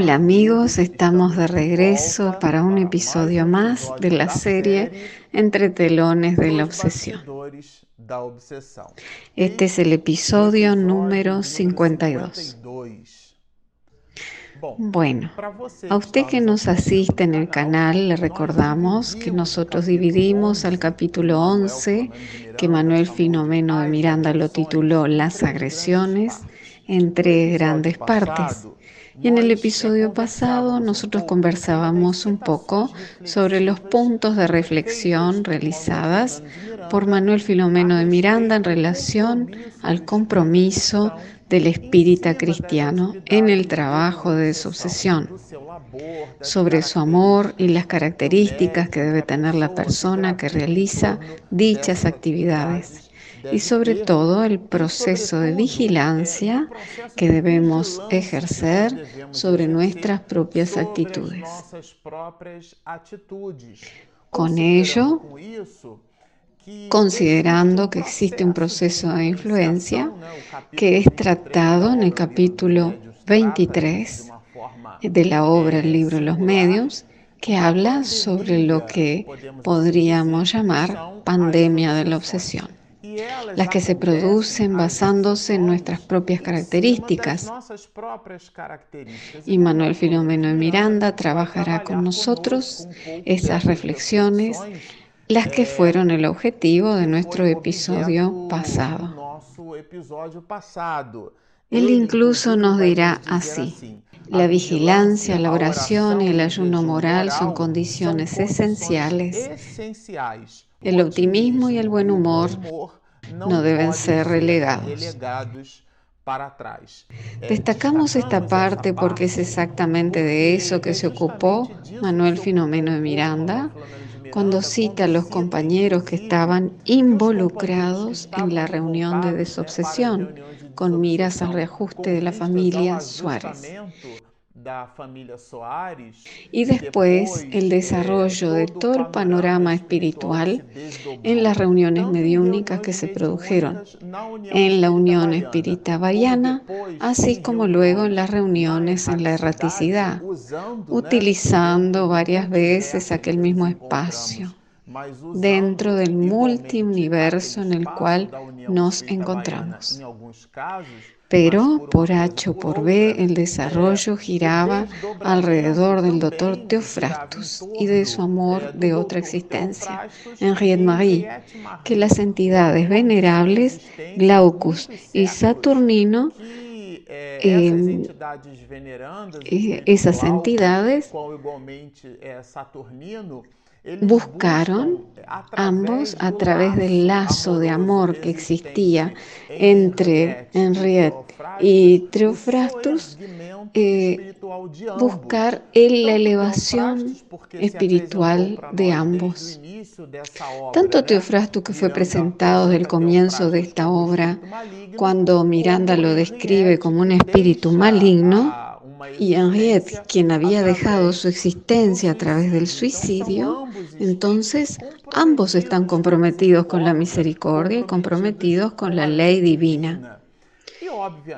Hola amigos, estamos de regreso para un episodio más de la serie Entre telones de la obsesión. Este es el episodio número 52. Bueno, a usted que nos asiste en el canal, le recordamos que nosotros dividimos al capítulo 11, que Manuel Finomeno de Miranda lo tituló Las agresiones, en tres grandes partes. Y en el episodio pasado nosotros conversábamos un poco sobre los puntos de reflexión realizadas por Manuel Filomeno de Miranda en relación al compromiso del espírita cristiano en el trabajo de su obsesión, sobre su amor y las características que debe tener la persona que realiza dichas actividades y sobre todo el proceso de vigilancia que debemos ejercer sobre nuestras propias actitudes. Con ello, considerando que existe un proceso de influencia que es tratado en el capítulo 23 de la obra El libro de los medios, que habla sobre lo que podríamos llamar pandemia de la obsesión las que se producen basándose en nuestras propias características. Y Manuel Filomeno de Miranda trabajará con nosotros esas reflexiones, las que fueron el objetivo de nuestro episodio pasado. Él incluso nos dirá así. La vigilancia, la oración y el ayuno moral son condiciones esenciales. El optimismo y el buen humor no deben ser relegados. Destacamos esta parte porque es exactamente de eso que se ocupó Manuel Finomeno de Miranda cuando cita a los compañeros que estaban involucrados en la reunión de desobsesión con miras al reajuste de la familia Suárez. Y después el desarrollo de todo el panorama espiritual en las reuniones mediúnicas que se produjeron en la Unión Espírita Baiana, así como luego en las reuniones en la erraticidad, utilizando varias veces aquel mismo espacio dentro del multiuniverso en el cual nos encontramos. Pero por H o por B el desarrollo giraba alrededor del doctor Teofrastus y de su amor de otra existencia, Henriette Marie, que las entidades venerables, Glaucus y Saturnino, em, eh, esas entidades buscaron ambos a través del lazo de amor que existía entre Henriette y Teofrastus, eh, buscar la elevación espiritual de ambos. Tanto Teofrastus, que fue presentado desde el comienzo de esta obra, cuando Miranda lo describe como un espíritu maligno, y Henriette, quien había dejado su existencia a través del suicidio, entonces ambos están comprometidos con la misericordia y comprometidos con la ley divina.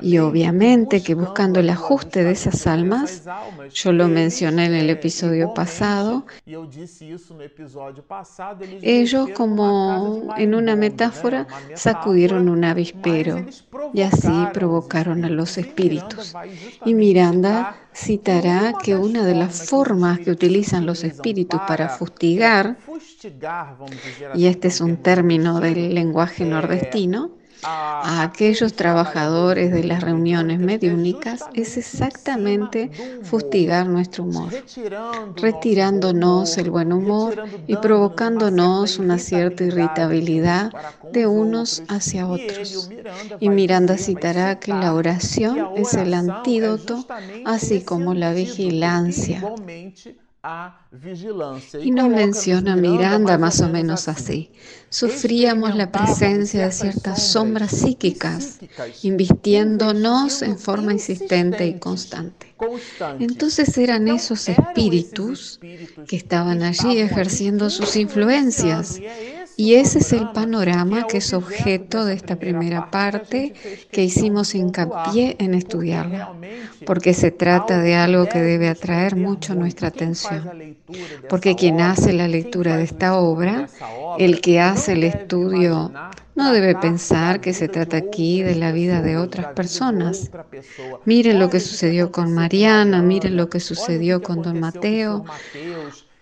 Y obviamente que buscando el ajuste de esas almas, yo lo mencioné en el episodio pasado, ellos como en una metáfora sacudieron un avispero. Y así provocaron a los espíritus. Y Miranda citará que una de las formas que utilizan los espíritus para fustigar, y este es un término del lenguaje nordestino, a aquellos trabajadores de las reuniones mediúnicas es exactamente fustigar nuestro humor, retirándonos el buen humor y provocándonos una cierta irritabilidad de unos hacia otros. Y Miranda citará que la oración es el antídoto, así como la vigilancia y nos menciona Miranda más o menos así. Sufríamos la presencia de ciertas sombras psíquicas, invistiéndonos en forma insistente y constante. Entonces eran esos espíritus que estaban allí ejerciendo sus influencias Y ese es el panorama que es objeto de esta primera parte que hicimos hincapié en estudiarla, porque se trata de algo que debe atraer mucho nuestra atención. Porque quien hace la lectura de esta obra, el que hace el estudio, no debe pensar que se trata aquí de la vida de otras personas. Miren lo que sucedió con Mariana, miren lo que sucedió con Don Mateo,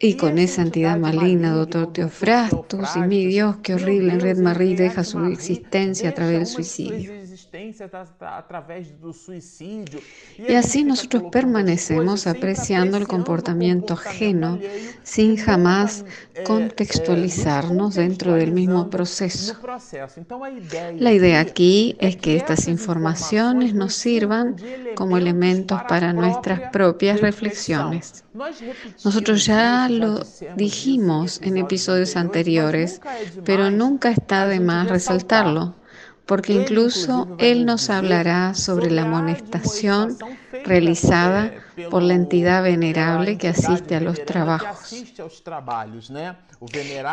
y con esa entidad maligna, doctor Teofrastus, y mi Dios, qué horrible, en Red Marie deja su existencia a través del suicidio. Y así nosotros permanecemos apreciando el comportamiento ajeno sin jamás contextualizarnos dentro del mismo proceso. La idea aquí es que estas informaciones nos sirvan como elementos para nuestras propias reflexiones. Nosotros ya lo dijimos en episodios anteriores, pero nunca está de más resaltarlo porque incluso Él nos hablará sobre la amonestación realizada por la entidad venerable que asiste a los trabajos.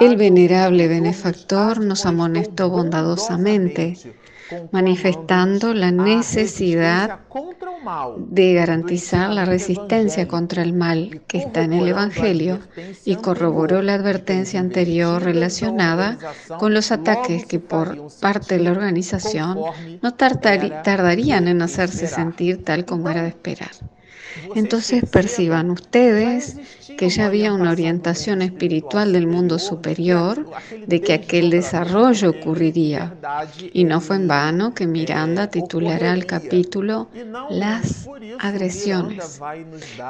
El venerable benefactor nos amonestó bondadosamente manifestando la necesidad de garantizar la resistencia contra el mal que está en el Evangelio y corroboró la advertencia anterior relacionada con los ataques que por parte de la organización no tardarían en hacerse sentir tal como era de esperar. Entonces perciban ustedes que ya había una orientación espiritual del mundo superior, de que aquel desarrollo ocurriría. Y no fue en vano que Miranda titulará el capítulo Las agresiones,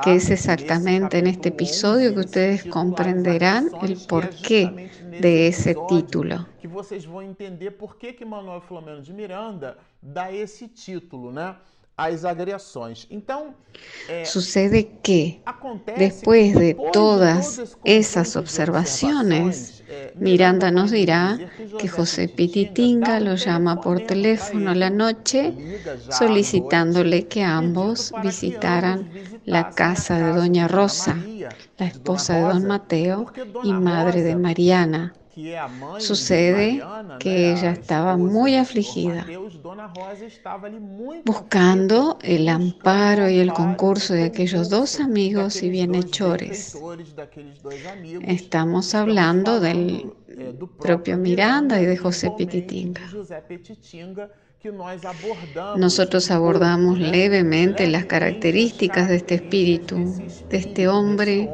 que es exactamente en este episodio que ustedes comprenderán el porqué de ese título. Que entender por que Manuel Filomeno de Miranda título? Sucede que después de todas esas observaciones, Miranda nos dirá que José Pititinga lo llama por teléfono a la noche solicitándole que ambos visitaran la casa de Doña Rosa, la esposa de Don Mateo y madre de Mariana Sucede que ella estaba muy afligida, buscando el amparo y el concurso de aquellos dos amigos y bienhechores. Estamos hablando del propio Miranda y de José Petitinga. Nosotros abordamos levemente las características de este espíritu, de este hombre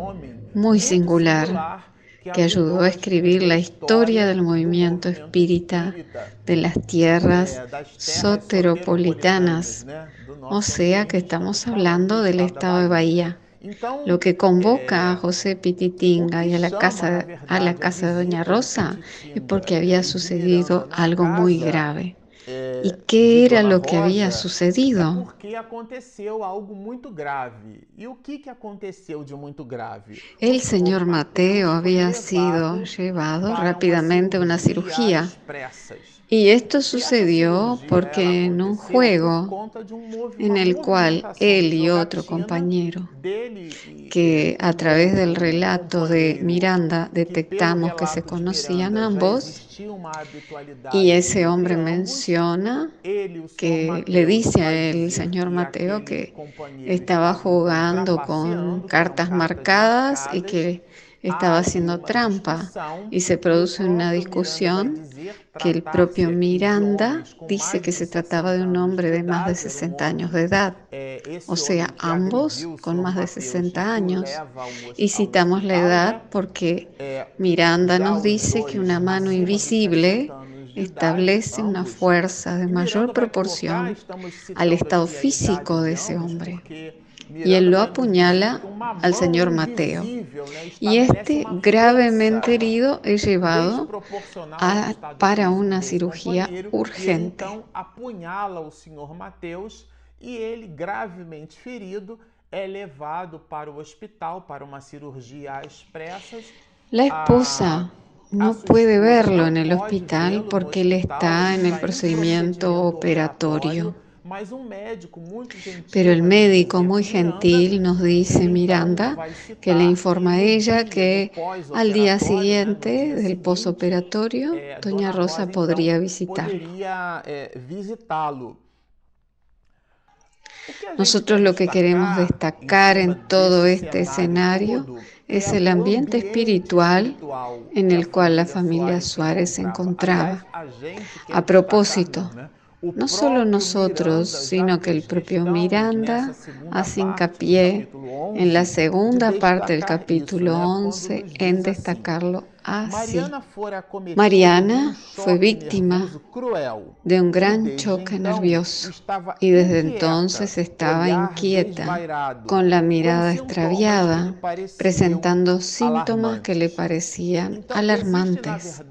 muy singular que ayudó a escribir la historia del movimiento espírita de las tierras soteropolitanas, o sea que estamos hablando del estado de Bahía. Lo que convoca a José Pititinga y a la casa, a la casa de Doña Rosa es porque había sucedido algo muy grave. ¿Y eh, qué era lo que había sucedido? Porque aconteceu algo muito grave. ¿Y o que que aconteceu de muito grave? El señor Mateo había sido llevado rápidamente a una cirugía. Y esto sucedió porque en un juego en el cual él y otro compañero, que a través del relato de Miranda detectamos que se conocían ambos, y ese hombre menciona que le dice al señor Mateo que estaba jugando con cartas marcadas y que estaba haciendo trampa y se produce una discusión que el propio Miranda dice que se trataba de un hombre de más de 60 años de edad, o sea, ambos con más de 60 años. Y citamos la edad porque Miranda nos dice que una mano invisible establece una fuerza de mayor proporción al estado físico de ese hombre y él lo apuñala al señor Mateo. Y este gravemente herido es llevado para una cirugía urgente. gravemente ferido é levado para o hospital para expressas. La esposa no puede verlo en el hospital porque él está en el procedimiento operatorio. Pero el médico muy gentil nos dice, Miranda, que le informa a ella que al día siguiente del posoperatorio, doña Rosa podría visitar. Nosotros lo que queremos destacar en todo este escenario es el ambiente espiritual en el cual la familia Suárez se encontraba. A propósito, no solo nosotros, sino que el propio Miranda hace hincapié en la segunda parte del capítulo 11 en destacarlo así. Mariana fue víctima de un gran choque nervioso y desde entonces estaba inquieta, con la mirada extraviada, presentando síntomas que le parecían alarmantes.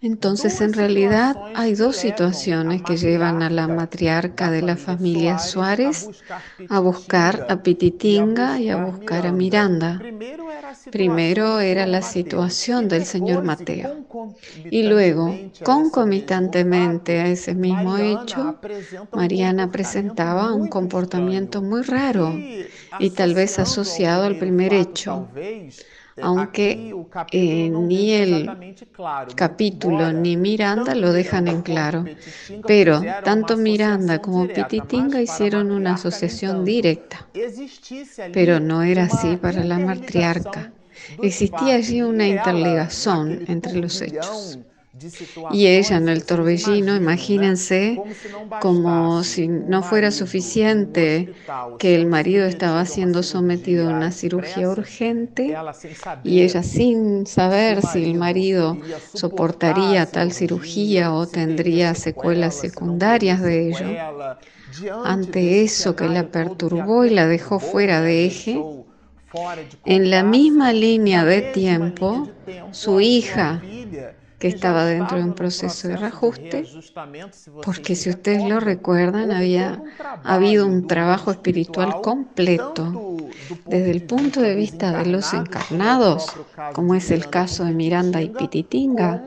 Entonces, en realidad, hay dos situaciones que llevan a la matriarca de la familia Suárez a buscar a Pititinga y a buscar a Miranda. Primero era la situación del señor Mateo. Y luego, concomitantemente a ese mismo hecho, Mariana presentaba un comportamiento muy raro y tal vez asociado al primer hecho aunque eh, ni el capítulo ni Miranda lo dejan en claro. Pero tanto Miranda como Pititinga hicieron una asociación directa. Pero no era así para la matriarca. Existía allí una interligación entre los hechos. Y ella en el torbellino, imagínense como si no fuera suficiente que el marido estaba siendo sometido a una cirugía urgente y ella sin saber si el marido soportaría tal cirugía o tendría secuelas secundarias de ello. Ante eso que la perturbó y la dejó fuera de eje, en la misma línea de tiempo, su hija que estaba dentro de un proceso de reajuste, porque si ustedes lo recuerdan, había habido un trabajo espiritual completo desde el punto de vista de los encarnados, como es el caso de Miranda y Pititinga,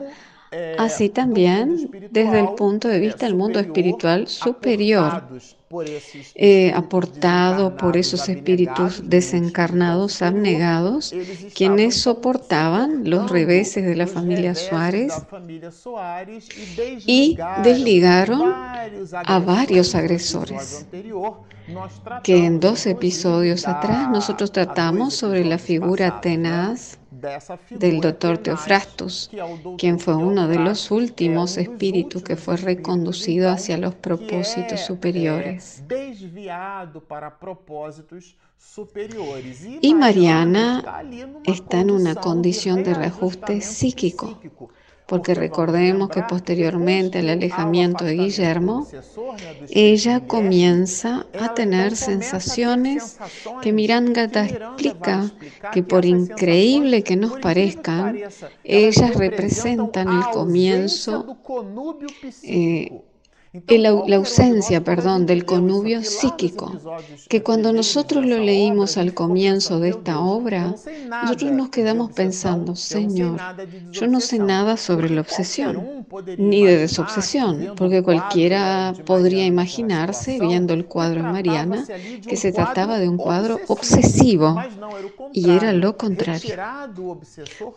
así también desde el punto de vista del mundo espiritual superior, eh, aportado por esos espíritus desencarnados, abnegados, quienes soportaban los reveses de la familia Suárez y desligaron a varios agresores que en dos episodios atrás nosotros tratamos sobre la figura tenaz del doctor Teofrastus, quien fue uno de los últimos espíritus que fue reconducido hacia los propósitos superiores. Y Mariana está en una condición de reajuste psíquico porque recordemos que posteriormente al alejamiento de Guillermo, ella comienza a tener sensaciones que Miranda explica que por increíble que nos parezcan, ellas representan el comienzo la, ausencia, perdón, del connubio psíquico, que cuando nosotros lo leímos al comienzo de esta obra, nosotros nos quedamos pensando, Señor, yo no sé nada sobre la obsesión, ni de desobsesión, porque cualquiera podría imaginarse, viendo el cuadro de Mariana, que se trataba de un cuadro obsesivo, y era lo contrario.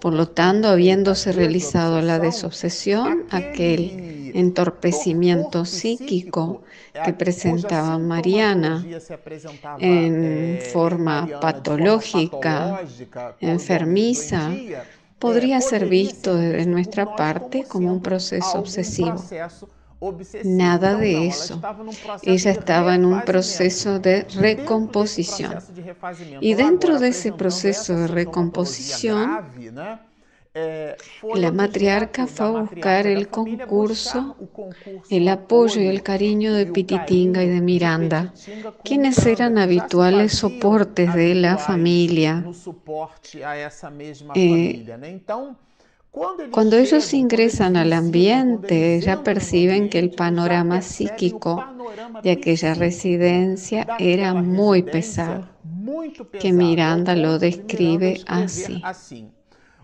Por lo tanto, habiéndose realizado la desobsesión, aquel entorpecimiento psíquico que presentaba Mariana en forma patológica, enfermiza, podría ser visto desde nuestra parte como un proceso obsesivo. Nada de eso. Ella estaba en un proceso de recomposición. Y dentro de ese proceso de recomposición, la matriarca fue a buscar el concurso, el apoyo y el cariño de Pititinga y de Miranda, quienes eran habituales soportes de la familia. Eh, cuando ellos ingresan al ambiente, ya perciben que el panorama psíquico de aquella residencia era muy pesado, que Miranda lo describe así.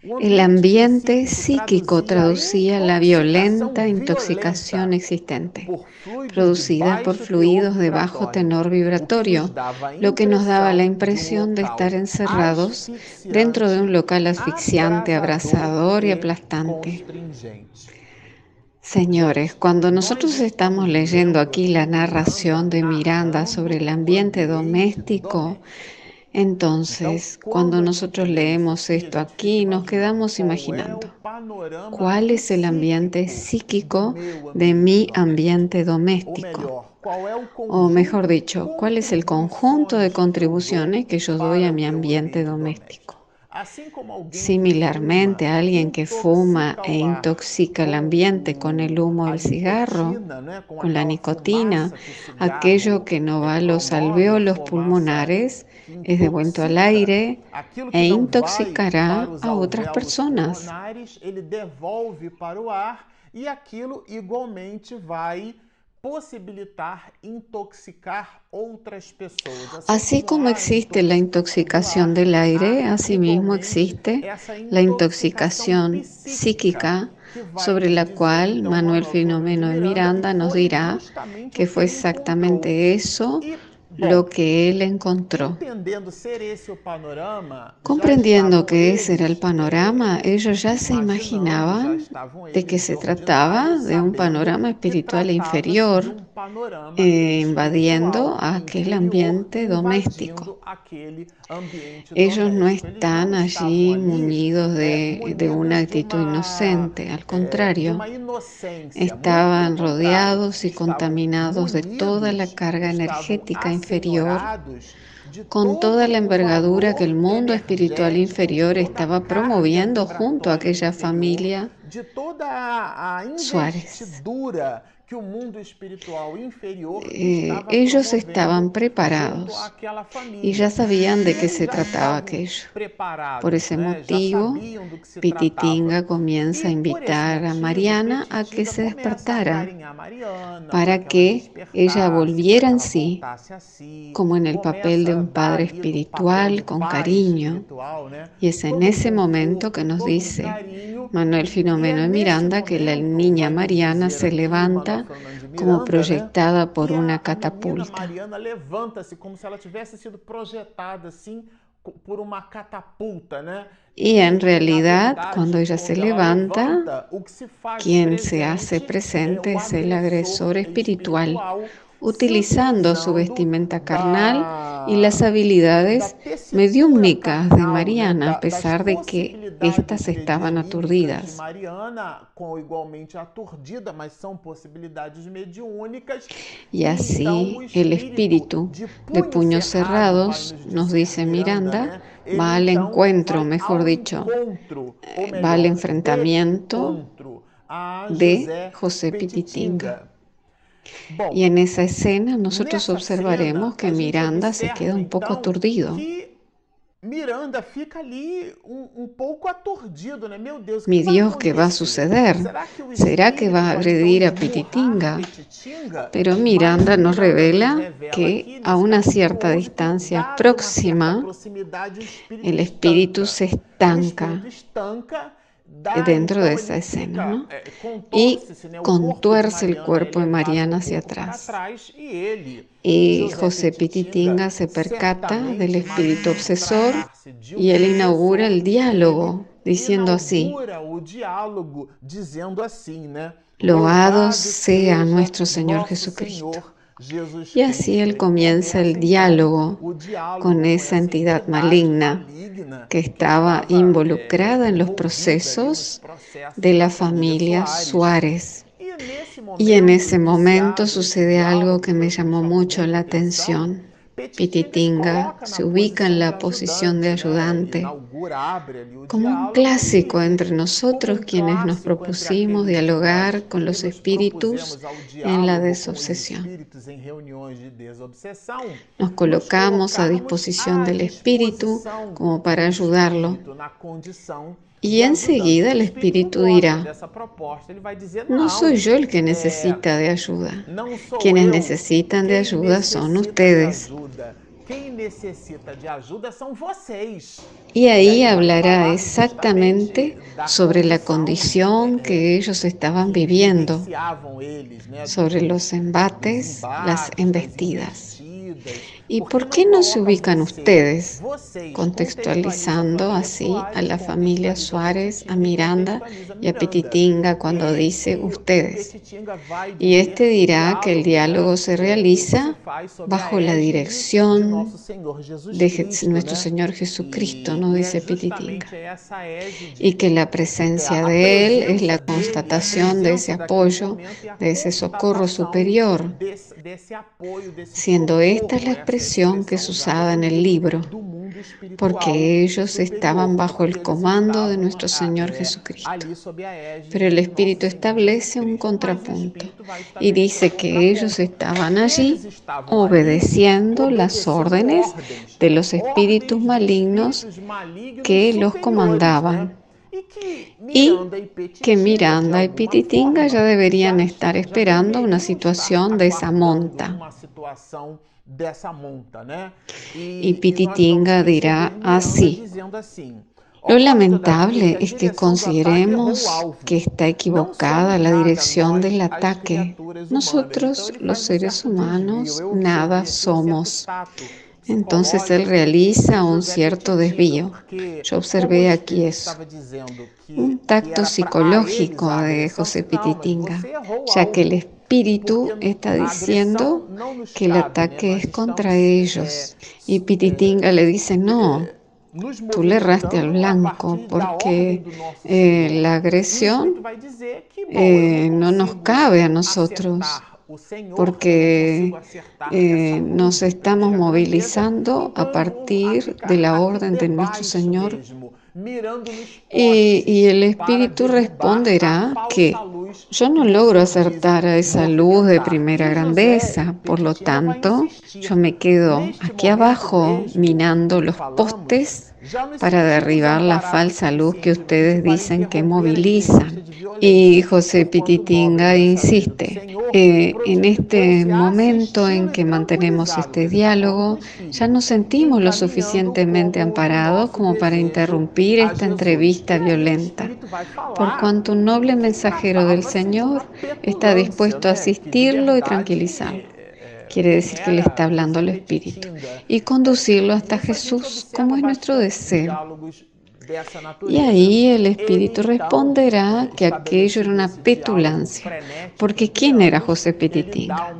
El ambiente psíquico traducía la violenta intoxicación existente, producida por fluidos de bajo tenor vibratorio, lo que nos daba la impresión de estar encerrados dentro de un local asfixiante, abrasador y aplastante. Señores, cuando nosotros estamos leyendo aquí la narración de Miranda sobre el ambiente doméstico, entonces, cuando nosotros leemos esto aquí, nos quedamos imaginando cuál es el ambiente psíquico de mi ambiente doméstico. O mejor dicho, cuál es el conjunto de contribuciones que yo doy a mi ambiente doméstico. Similarmente, alguien que fuma e intoxica el ambiente con el humo del cigarro, con la nicotina, aquello que no va a los alveolos pulmonares, es devuelto al aire e intoxicará a otras personas. Así como existe la intoxicación del aire, asimismo existe la intoxicación psíquica sobre la cual Manuel Filomeno de Miranda nos dirá que fue exactamente eso lo que él encontró. Comprendiendo que ese era el panorama, ellos ya se imaginaban de que se trataba de un panorama espiritual inferior eh, invadiendo aquel ambiente doméstico. Ellos no están allí muñidos de, de una actitud inocente, al contrario, estaban rodeados y contaminados de toda la carga energética inferior con toda la envergadura que el mundo espiritual inferior estaba promoviendo junto a aquella familia Suárez. Eh, ellos estaban preparados y ya sabían de qué se trataba aquello. Por ese motivo, Pititinga comienza a invitar a Mariana a que se despertara para que ella volviera en sí, como en el papel de un padre espiritual con cariño. Y es en ese momento que nos dice Manuel Filomeno de Miranda que la niña Mariana se levanta como proyectada por una catapulta. Mariana levanta-se como se ela tivesse sido projetada assim por uma catapulta, né? Y en realidad, cuando ella se levanta, quien se hace presente es el agresor espiritual, utilizando su vestimenta carnal y las habilidades mediúmnicas de Mariana, a pesar de que éstas estaban aturdidas. Y así el espíritu de puños cerrados, nos dice Miranda, va al encuentro, mejor dicho, va al enfrentamiento de José Pititinga. Y en esa escena nosotros observaremos que Miranda se queda un poco aturdido. Miranda fica ali un poco aturdido, né? Meu Deus, Mi Dios, ¿qué va a suceder? ¿Será que va a agredir a Pititinga? Pero Miranda nos revela que a una cierta distancia próxima el espíritu se estanca dentro de esa escena ¿no? y contuerce el cuerpo de Mariana hacia atrás. Y José Pititinga se percata del espíritu obsesor y él inaugura el diálogo diciendo así, Loado sea nuestro Señor Jesucristo. Y así él comienza el diálogo con esa entidad maligna que estaba involucrada en los procesos de la familia Suárez. Y en ese momento sucede algo que me llamó mucho la atención. Pititinga se ubica en la posición de ayudante, como un clásico entre nosotros quienes nos propusimos dialogar con los espíritus en la desobsesión. Nos colocamos a disposición del espíritu como para ayudarlo y enseguida el Espíritu dirá, no soy yo el que necesita de ayuda. Quienes necesitan de ayuda son ustedes. Y ahí hablará exactamente sobre la condición que ellos estaban viviendo, sobre los embates, las embestidas. ¿Y por qué no se ubican ustedes? Contextualizando así a la familia Suárez, a Miranda y a Petitinga cuando dice ustedes. Y este dirá que el diálogo se realiza bajo la dirección de nuestro Señor Jesucristo, no dice Petitinga. Y que la presencia de Él es la constatación de ese apoyo, de ese socorro superior, siendo esta la que es usada en el libro, porque ellos estaban bajo el comando de nuestro Señor Jesucristo. Pero el Espíritu establece un contrapunto y dice que ellos estaban allí obedeciendo las órdenes de los espíritus malignos que los comandaban y que Miranda y Pititinga ya deberían estar esperando una situación de esa monta. Y Pititinga dirá así. Lo lamentable es que consideremos que está equivocada la dirección del ataque. Nosotros, los seres humanos, nada somos. Entonces él realiza un cierto desvío. Yo observé aquí eso. Un tacto psicológico de José Pititinga, ya que el espíritu está diciendo que el ataque es contra ellos. Y Pititinga le dice, no, tú le erraste al blanco porque eh, la agresión eh, no nos cabe a nosotros porque eh, nos estamos movilizando a partir de la orden de nuestro Señor y, el Espíritu responderá que yo no logro acertar a esa luz de primera grandeza, por lo tanto, yo me quedo aquí abajo minando los postes para derribar la falsa luz que ustedes dicen que movilizan. Y José Pititinga insiste, eh, en este momento en que mantenemos este diálogo, ya nos sentimos lo suficientemente amparados como para interrumpir esta entrevista violenta, por cuanto un noble mensajero del Señor está dispuesto a asistirlo y tranquilizarlo. Quiere decir que le está hablando al Espíritu y conducirlo hasta Jesús, como es nuestro deseo. Y ahí el Espíritu responderá que aquello era una petulancia, porque ¿quién era José Petitinga?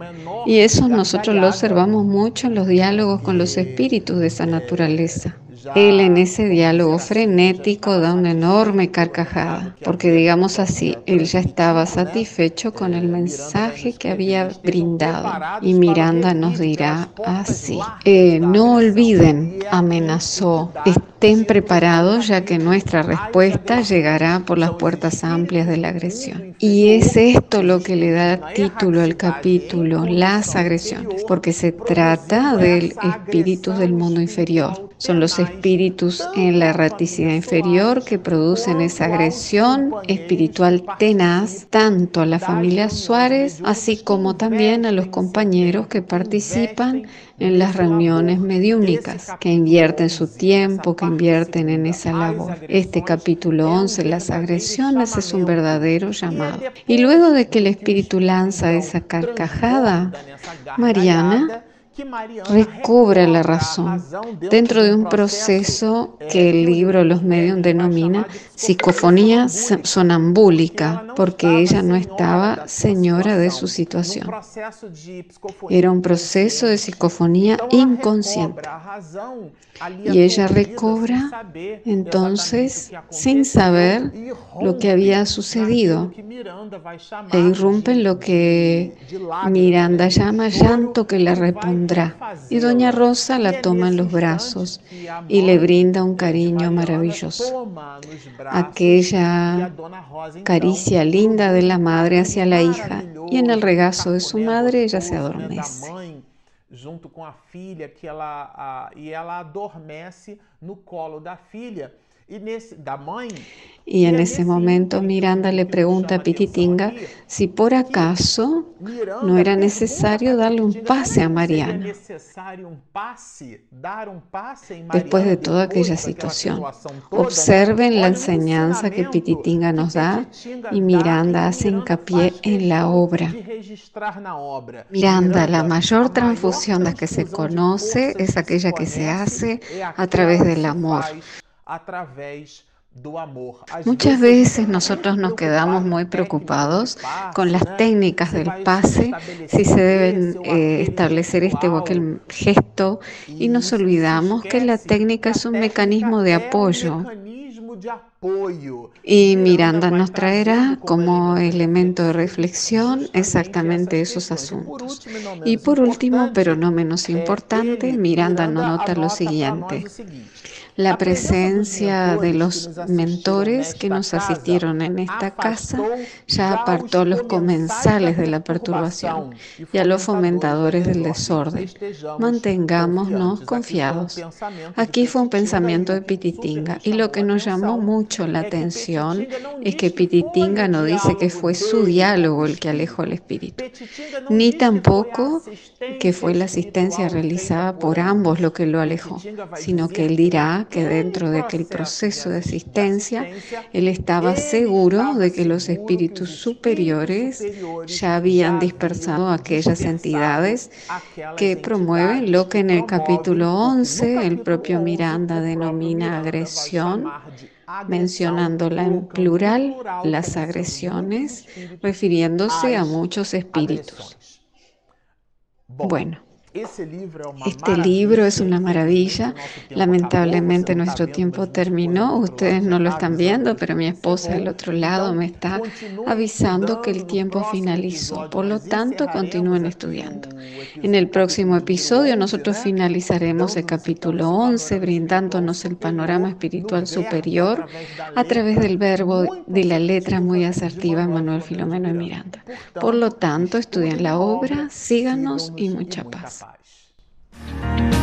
Y eso nosotros lo observamos mucho en los diálogos con los espíritus de esa naturaleza. Él en ese diálogo frenético da una enorme carcajada, porque digamos así, él ya estaba satisfecho con el mensaje que había brindado. Y Miranda nos dirá así, eh, no olviden, amenazó, estén preparados ya que nuestra respuesta llegará por las puertas amplias de la agresión. Y es esto lo que le da título al capítulo, las agresiones, porque se trata del espíritu del mundo inferior. Son los espíritus en la erraticidad inferior que producen esa agresión espiritual tenaz tanto a la familia Suárez así como también a los compañeros que participan en las reuniones mediúnicas, que invierten su tiempo, que invierten en esa labor. Este capítulo 11, las agresiones, es un verdadero llamado. Y luego de que el Espíritu lanza esa carcajada, Mariana recobra la razón dentro de un proceso que el libro Los Medios denomina psicofonía sonambúlica, porque ella no estaba señora de su situación. Era un proceso de psicofonía inconsciente. Y ella recobra entonces sin saber lo que había sucedido e irrumpe en lo que Miranda llama llanto que le Y doña Rosa la toma en los brazos y le brinda un cariño maravilloso. Aquella caricia linda de la madre hacia la hija y en el regazo de su madre ella se adormece. junto com a filha que ela a, e ela adormece no colo da filha Y en ese momento Miranda le pregunta a Pititinga si por acaso no era necesario darle un pase a Mariana. Después de toda aquella situación, observen la enseñanza que Pititinga nos da y Miranda hace hincapié en la obra. Miranda, la mayor transfusión de que se conoce es aquella que se hace a través del amor. Muchas veces nosotros nos quedamos muy preocupados con las técnicas del pase, si se deben eh, establecer este o aquel gesto, y nos olvidamos que la técnica es un mecanismo de apoyo. Y Miranda nos traerá como elemento de reflexión exactamente esos asuntos. Y por último, pero no menos importante, Miranda nos nota lo siguiente la presencia de los mentores que nos asistieron en esta casa ya apartó a los comensales de la perturbación y a los fomentadores del desorden. Mantengámonos confiados. Aquí fue un pensamiento de Pititinga y lo que nos llamó mucho la atención es que Pititinga no dice que fue su diálogo el que alejó el espíritu, ni tampoco que fue la asistencia realizada por ambos lo que lo alejó, sino que él dirá que dentro de aquel proceso de asistencia él estaba seguro de que los espíritus superiores ya habían dispersado aquellas entidades que promueven lo que en el capítulo 11 el propio Miranda denomina agresión mencionándola en plural, las agresiones, refiriéndose a muchos espíritus. Bueno. Este libro es una maravilla. Lamentablemente nuestro tiempo terminó. Ustedes no lo están viendo, pero mi esposa del otro lado me está avisando que el tiempo finalizó. Por lo tanto, continúen estudiando. En el próximo episodio nosotros finalizaremos el capítulo 11, brindándonos el panorama espiritual superior a través del verbo de la letra muy asertiva Manuel Filomeno y Miranda. Por lo tanto, estudien la obra, síganos y mucha paz. Bye.